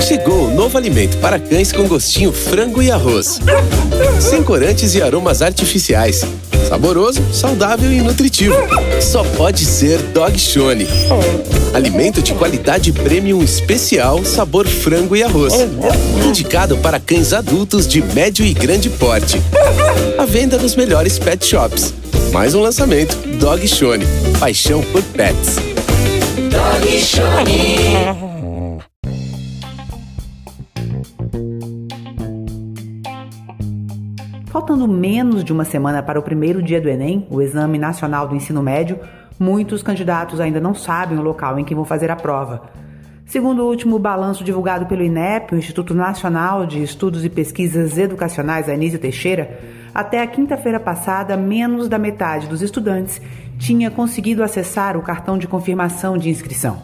Chegou o novo alimento para cães com gostinho frango e arroz. Sem corantes e aromas artificiais. Saboroso, saudável e nutritivo. Só pode ser Dog Shone. Alimento de qualidade premium especial, sabor frango e arroz. Indicado para cães adultos de médio e grande porte. A venda nos melhores pet shops. Mais um lançamento, Dog Shone. Paixão por pets. Dog Shone. Faltando menos de uma semana para o primeiro dia do Enem, o Exame Nacional do Ensino Médio, muitos candidatos ainda não sabem o local em que vão fazer a prova. Segundo o último balanço divulgado pelo INEP, o Instituto Nacional de Estudos e Pesquisas Educacionais Anísio Teixeira, até a quinta-feira passada, menos da metade dos estudantes tinha conseguido acessar o cartão de confirmação de inscrição.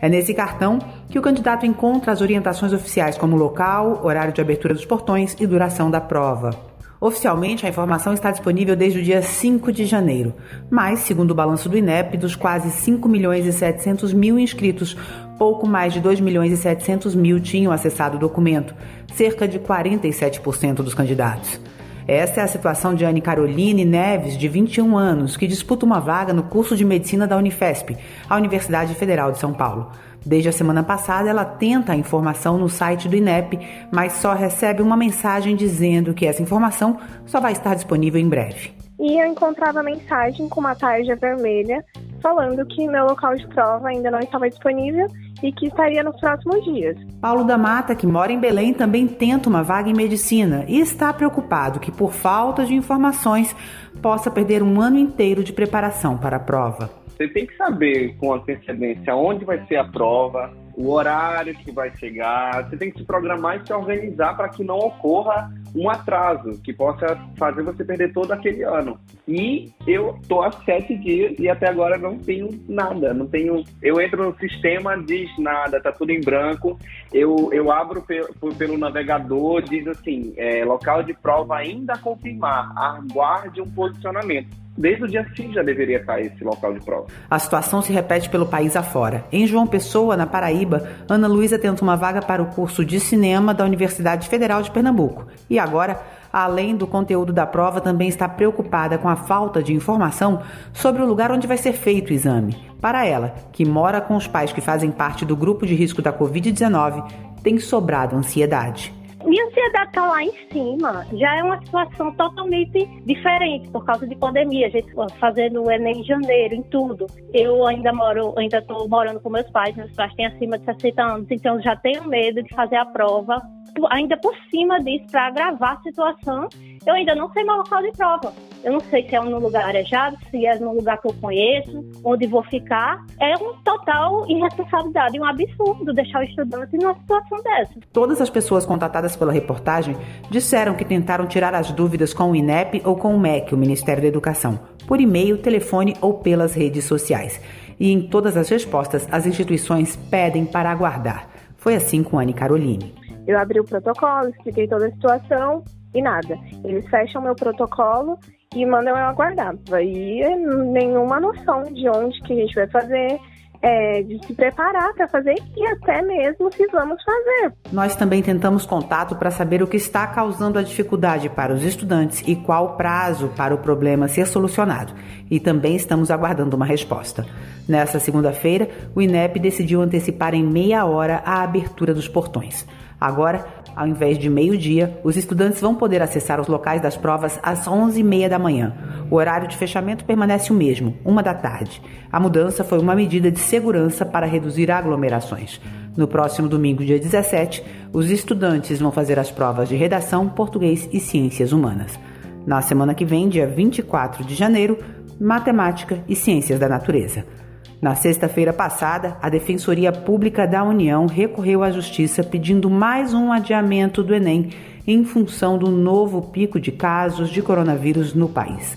É nesse cartão que o candidato encontra as orientações oficiais como local, horário de abertura dos portões e duração da prova. Oficialmente, a informação está disponível desde o dia 5 de janeiro, mas, segundo o balanço do INEP, dos quase 5 milhões e 700 mil inscritos, pouco mais de 2 milhões e 700 mil tinham acessado o documento, cerca de 47% dos candidatos. Essa é a situação de Anne Caroline Neves, de 21 anos, que disputa uma vaga no curso de medicina da Unifesp, a Universidade Federal de São Paulo. Desde a semana passada, ela tenta a informação no site do INEP, mas só recebe uma mensagem dizendo que essa informação só vai estar disponível em breve. E eu encontrava mensagem com uma tarja vermelha falando que meu local de prova ainda não estava disponível e que estaria nos próximos dias. Paulo da Mata, que mora em Belém, também tenta uma vaga em medicina e está preocupado que, por falta de informações, possa perder um ano inteiro de preparação para a prova. Você tem que saber com antecedência onde vai ser a prova, o horário que vai chegar. Você tem que se programar e se organizar para que não ocorra um atraso que possa fazer você perder todo aquele ano. E eu tô há sete dias e até agora não tenho nada, não tenho. Eu entro no sistema, diz nada, tá tudo em branco. Eu, eu abro pelo, pelo navegador, diz assim, é, local de prova ainda confirmar, aguarde um posicionamento desde o dia 5 já deveria estar esse local de prova. A situação se repete pelo país afora. Em João Pessoa, na Paraíba, Ana Luísa tenta uma vaga para o curso de cinema da Universidade Federal de Pernambuco. E agora, além do conteúdo da prova, também está preocupada com a falta de informação sobre o lugar onde vai ser feito o exame. Para ela, que mora com os pais que fazem parte do grupo de risco da Covid-19, tem sobrado ansiedade. Minha ansiedade está lá em cima. Já é uma situação totalmente diferente por causa de pandemia. A gente fazendo o Enem em janeiro, em tudo. Eu ainda moro, ainda estou morando com meus pais. Meus pais têm acima de 60 anos, então já tenho medo de fazer a prova ainda por cima disso, para agravar a situação, eu ainda não sei meu local de prova. Eu não sei se é num lugar arejado, se é num lugar que eu conheço, onde vou ficar. É um total irresponsabilidade, um absurdo deixar o estudante numa situação dessa. Todas as pessoas contatadas pela reportagem disseram que tentaram tirar as dúvidas com o INEP ou com o MEC, o Ministério da Educação, por e-mail, telefone ou pelas redes sociais. E em todas as respostas, as instituições pedem para aguardar. Foi assim com Anne Caroline. Eu abri o protocolo, expliquei toda a situação e nada. Eles fecham meu protocolo e mandam eu aguardar. Aí nenhuma noção de onde que a gente vai fazer, é, de se preparar para fazer e até mesmo se vamos fazer. Nós também tentamos contato para saber o que está causando a dificuldade para os estudantes e qual o prazo para o problema ser solucionado. E também estamos aguardando uma resposta. Nessa segunda-feira, o INEP decidiu antecipar em meia hora a abertura dos portões. Agora, ao invés de meio-dia, os estudantes vão poder acessar os locais das provas às 11h30 da manhã. O horário de fechamento permanece o mesmo, uma da tarde. A mudança foi uma medida de segurança para reduzir aglomerações. No próximo domingo, dia 17, os estudantes vão fazer as provas de redação, português e ciências humanas. Na semana que vem, dia 24 de janeiro, matemática e ciências da natureza. Na sexta-feira passada, a Defensoria Pública da União recorreu à Justiça pedindo mais um adiamento do Enem em função do novo pico de casos de coronavírus no país.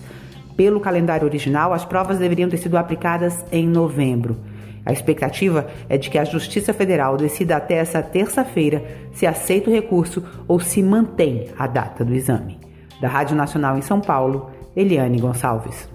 Pelo calendário original, as provas deveriam ter sido aplicadas em novembro. A expectativa é de que a Justiça Federal decida até essa terça-feira se aceita o recurso ou se mantém a data do exame. Da Rádio Nacional em São Paulo, Eliane Gonçalves.